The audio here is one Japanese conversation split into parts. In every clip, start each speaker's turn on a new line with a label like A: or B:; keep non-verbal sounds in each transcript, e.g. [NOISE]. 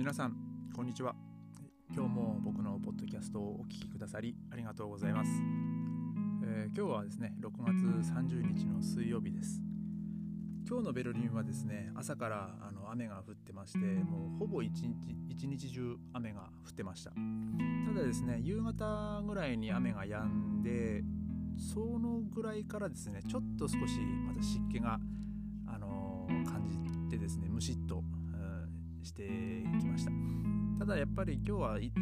A: 皆さんこんにちは。今日も僕のポッドキャストをお聞きくださりありがとうございます、えー、今日はですね6月30日の水曜日です。今日のベルリンはですね朝からあの雨が降ってましてもうほぼ一日一日中雨が降ってました。ただですね夕方ぐらいに雨が止んでそのぐらいからですねちょっと少しまた湿気が、あのー、感じてですねムシッとしてきました。ただやっぱり今日は比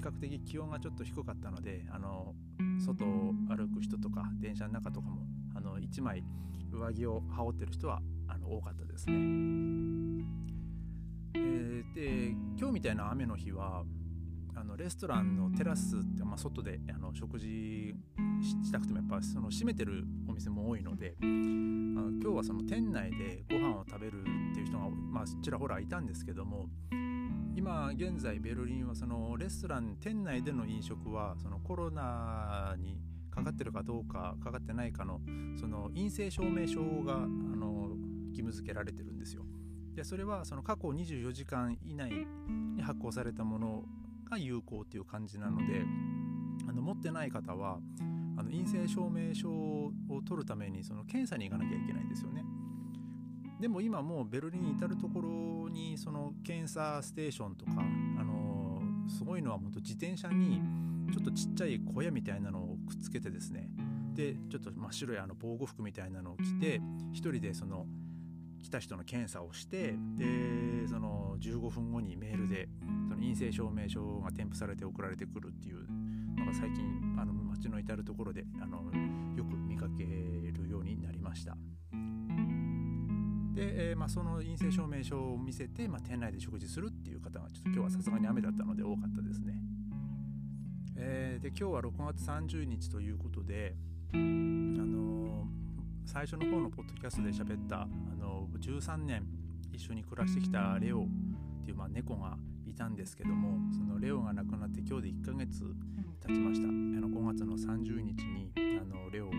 A: 較的気温がちょっと低かったのであの外を歩く人とか電車の中とかもあの1枚上着を羽織ってる人はあの多かったですね、えー、で今日みたいな雨の日はあのレストランのテラスって、まあ、外であの食事したくてもやっぱその閉めてる店も多いのであの今日はその店内でご飯を食べるっていう人が、まあ、ちらほらいたんですけども今現在ベルリンはそのレストラン店内での飲食はそのコロナにかかってるかどうかかかってないかのその陰性証明書があの義務付けられてるんですよ。でそれはその過去24時間以内に発行されたものが有効っていう感じなのであの持ってない方はの陰性証明書を取るためにその検査に行かなきゃいけないんですよね。でも今もうベルリンに至る所にその検査ステーションとか、あの、すごいのは本当自転車にちょっとちっちゃい小屋みたいなのをくっつけてですねでちょっと真っ白いあの防護服みたいなのを着て1人でその来た人の検査をしてでその15分後にメールでその陰性証明書が添付されて送られてくるっていうのが最近あの街の至る所であのよく見かけるようになりました。で、えー、まあ、その陰性証明書を見せて、まあ、店内で食事するっていう方がちょっと今日はさすがに雨だったので多かったですね。えー、で今日は6月30日ということで、あの最初の方のポッドキャストで喋った、あの13年一緒に暮らしてきたレオっていう、まあ、猫がたんですけどもそのレオが亡くなって今日で1ヶ月経ちました。あの5月の30日にあのレオが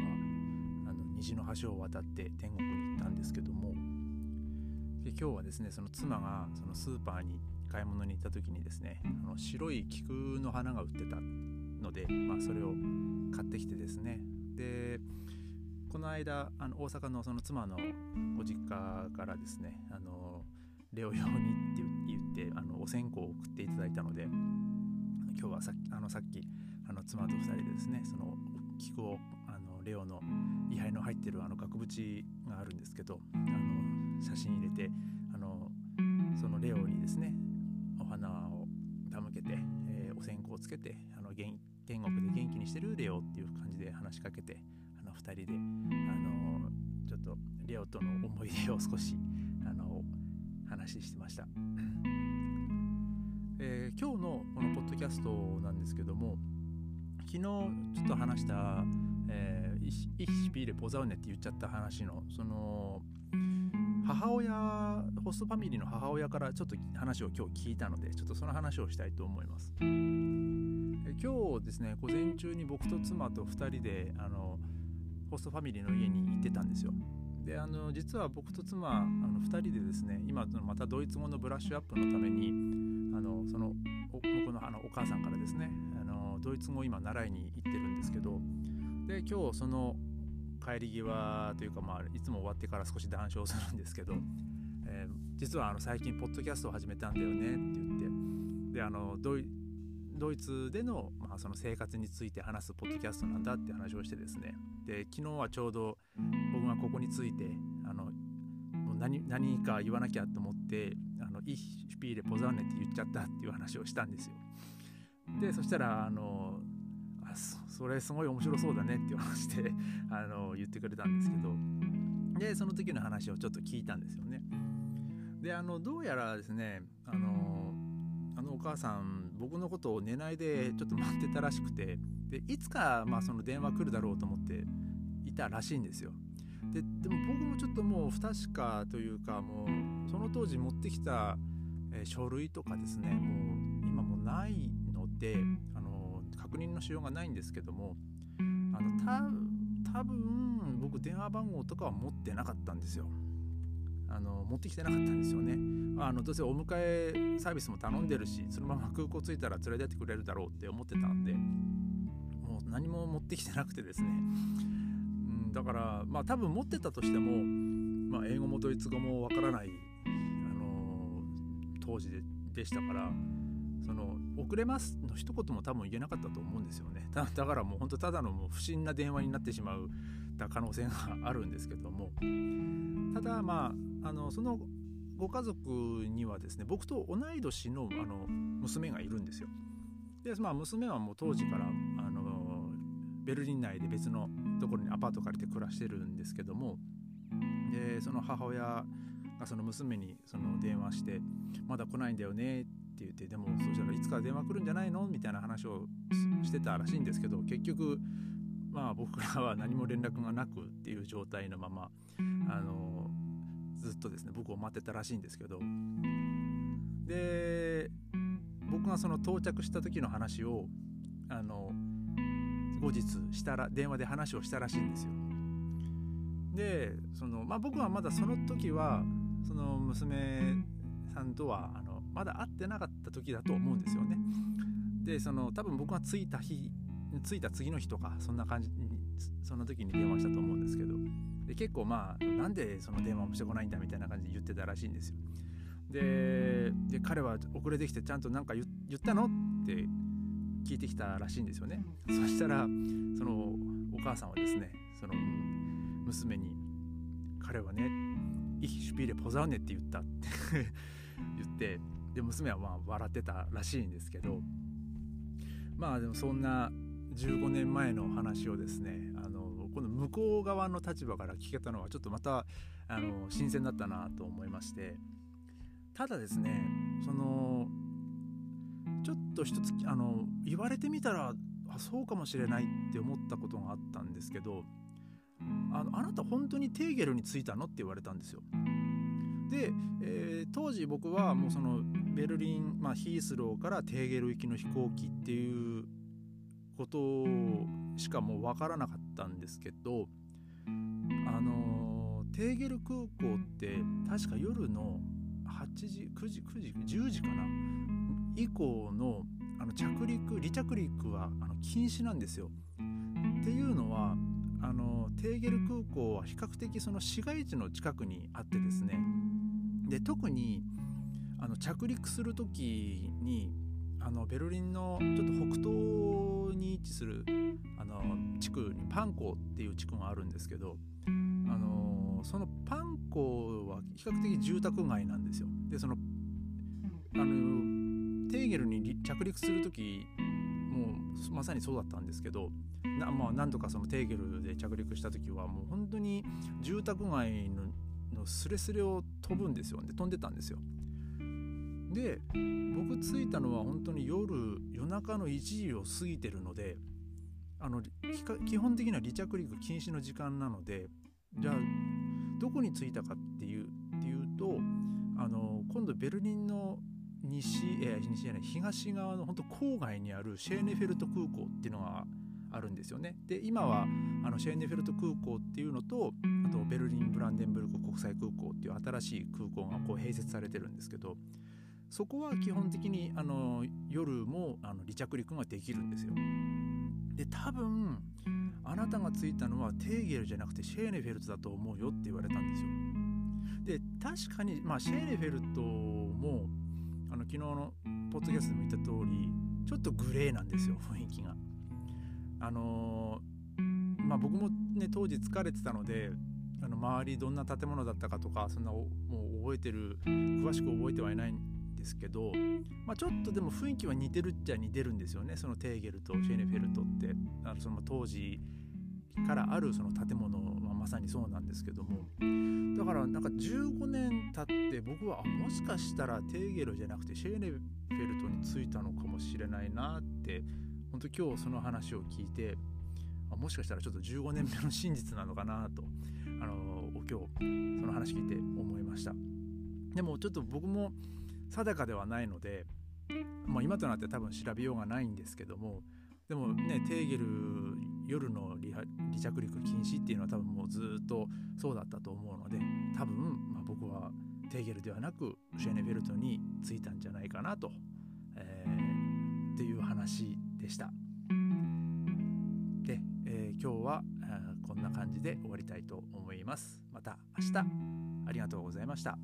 A: あの虹の橋を渡って天国に行ったんですけどもで今日はですねその妻がそのスーパーに買い物に行った時にですねあの白い菊の花が売ってたので、まあ、それを買ってきてですね。でこの間あの大阪のその妻のご実家からですねあのレオ用にって言ってあのお線香を送っていただいたので今日はさあのさっきあの妻と2人でですねその菊をあのレオの位牌の入ってるあの額縁があるんですけどあの写真入れてあのそのレオにですねお花を手向けて、えー、お線香をつけてあの天国で元気にしてるレオっていう感じで話しかけてあの2人で、あのちょっとレオとの思い出を少し、あの話してました、[LAUGHS] えー、今日のこのポッドキャストなんですけども昨日ちょっと話した「えー、イッシピーレ・ポザウネ」って言っちゃった話のその母親ホストファミリーの母親からちょっと話を今日聞いたのでちょっとその話をしたいと思います今日ですね午前中に僕と妻と2人であのホストファミリーの家に行ってたんですよ。であの実は僕と妻あの2人でですね今またドイツ語のブラッシュアップのためにあのその僕のあのお母さんからですねあのドイツ語を今習いに行ってるんですけどで今日その帰り際というか、まあ、いつも終わってから少し談笑するんですけど、えー、実はあの最近ポッドキャストを始めたんだよねって言ってであのドイドイツでの,、まあその生活について話すポッドキャストなんだって話をしてですねで昨日はちょうどここについてあのもう何何か言わなきゃと思って「あのイヒュピーレポザーネ」って言っちゃったっていう話をしたんですよ。でそしたらあのあそれすごい面白そうだねっていう話で [LAUGHS] あの言ってくれたんですけどでその時の話をちょっと聞いたんですよね。であのどうやらですねあのあのお母さん僕のことを寝ないでちょっと待ってたらしくてでいつかまあその電話来るだろうと思っていたらしいんですよ。でも僕もちょっともう不確かというかもうその当時持ってきた、え、書類とかですねもう今もないのであの確認のしようがないんですけどもあのた多分僕電話番号とかは持ってなかったんですよ。あの持ってきてなかったんですよねあのどうせお迎えサービスも頼んでるしそのまま空港着いたら連れてってくれるだろうって思ってたんでもう何も持ってきてなくてですね、だからまあ多分持ってたとしても、まあ、英語もドイツ語もわからない、あの当時ででしたからその遅れますの一言も多分言えなかったと思うんですよねだからもう本当ただのもう不審な電話になってしまうた可能性があるんですけどもただまああのそのご家族にはですね僕と同い年のあの娘がいるんですよ。でまあ娘はもう当時からあのベルリン内で別のところにアパート借りて暮らしてるんですけどもでその母親がその娘にその電話して「まだ来ないんだよね」って言ってでもそしたらいつか電話来るんじゃないのみたいな話をしてたらしいんですけど結局まあ僕らは何も連絡がなくっていう状態のままあのずっとですね僕を待ってたらしいんですけど。で僕がその到着した時の話をあの後日したら電話で話をしたらしいんですよ。でその、まあ、僕はまだその時はその娘さんとはあのまだ会ってなかった時だと思うんですよね。でその多分僕が着いた日着いた次の日とかそんな感じにその時に電話したと思うんですけどで結構まあなんでその電話もしてこないんだみたいな感じで言ってたらしいんですよ。で彼は遅れてきてちゃんと何か言ったの？って聞いてきたらしいんですよね。そしたらそのお母さんはですねその娘に「彼はね「イヒシュピーレポザウネ」って言ったって [LAUGHS] 言ってで娘はまあ笑ってたらしいんですけどまあでもそんな15年前の話をですねあのこの向こう側の立場から聞けたのはちょっとまたあの新鮮だったなと思いましてただですねそのちょっと一つあの言われてみたらあそうかもしれないって思ったことがあったんですけどあのあなた本当にテーゲルに着いたのって言われたんですよ。で、えー、当時僕はもうそのベルリン、まあ、ヒースローからテーゲル行きの飛行機っていうことしかもう分からなかったんですけどあのテーゲル空港って確か夜の8時9時9時10時かな以降のあの着陸離着陸はあの禁止なんですよ。っていうのはあのテーゲル空港は比較的その市街地の近くにあってですねで特にあの着陸する時にあのベルリンのちょっと北東に位置するあの地区にパンコっていう地区があるんですけどあのそのパンコは比較的住宅街なんですよ。でそのあのゲルに着陸する時もうまさにそうだったんですけどな、まあ、何度かそのテーゲルで着陸した時はもう本当に住宅街ののスレスレを飛ぶんですよで飛んでたんですよ。で僕着いたのは本当に夜夜中の1時を過ぎてるのであの基本的には離着陸禁止の時間なのでじゃあどこに着いたかっていうっていうとあの今度ベルリンの西,、え西じゃない東側の本当郊外にあるシェーネフェルト空港っていうのがあるんですよね。で今はあのシェーネフェルト空港っていうのとあとベルリン・ブランデンブルク国際空港っていう新しい空港がこう併設されてるんですけどそこは基本的にあの夜もあの離着陸ができるんですよ。で多分あなたが着いたのはテーゲルじゃなくてシェーネフェルトだと思うよって言われたんですよ。で確かに、まあ、シェーネフェルトも昨日のポッドキャストでも言った通りちょっとグレーなんですよ雰囲気が。あのー、まあ僕もね当時疲れてたのであの周りどんな建物だったかとかそんなもう覚えてる詳しく覚えてはいないんですけど、まあ、ちょっとでも雰囲気は似てるっちゃ似てるんですよねそのテーゲルとシェネフェルトってあのその当時からあるその建物はまさにそうなんですけども。だからなんか15年経って僕はもしかしたらテーゲルじゃなくてシェーネフェルトに着いたのかもしれないなって。本当今日その話を聞いてもしかしたらちょっと15年目の真実なのかなと。あの今日その話聞いて思いました。でもちょっと僕も定かではないので、まあ、今となって多分調べようがないんですけども。でもねテーゲル夜の離着陸禁止っていうのは多分もうずっとそうだったと思うので多分、まあ、僕はテーゲルではなくシェーネフェルトに着いたんじゃないかなと、えー、っていう話でした。で、えー、今日はこんな感じで終わりたいと思います。また明日ありがとうございました。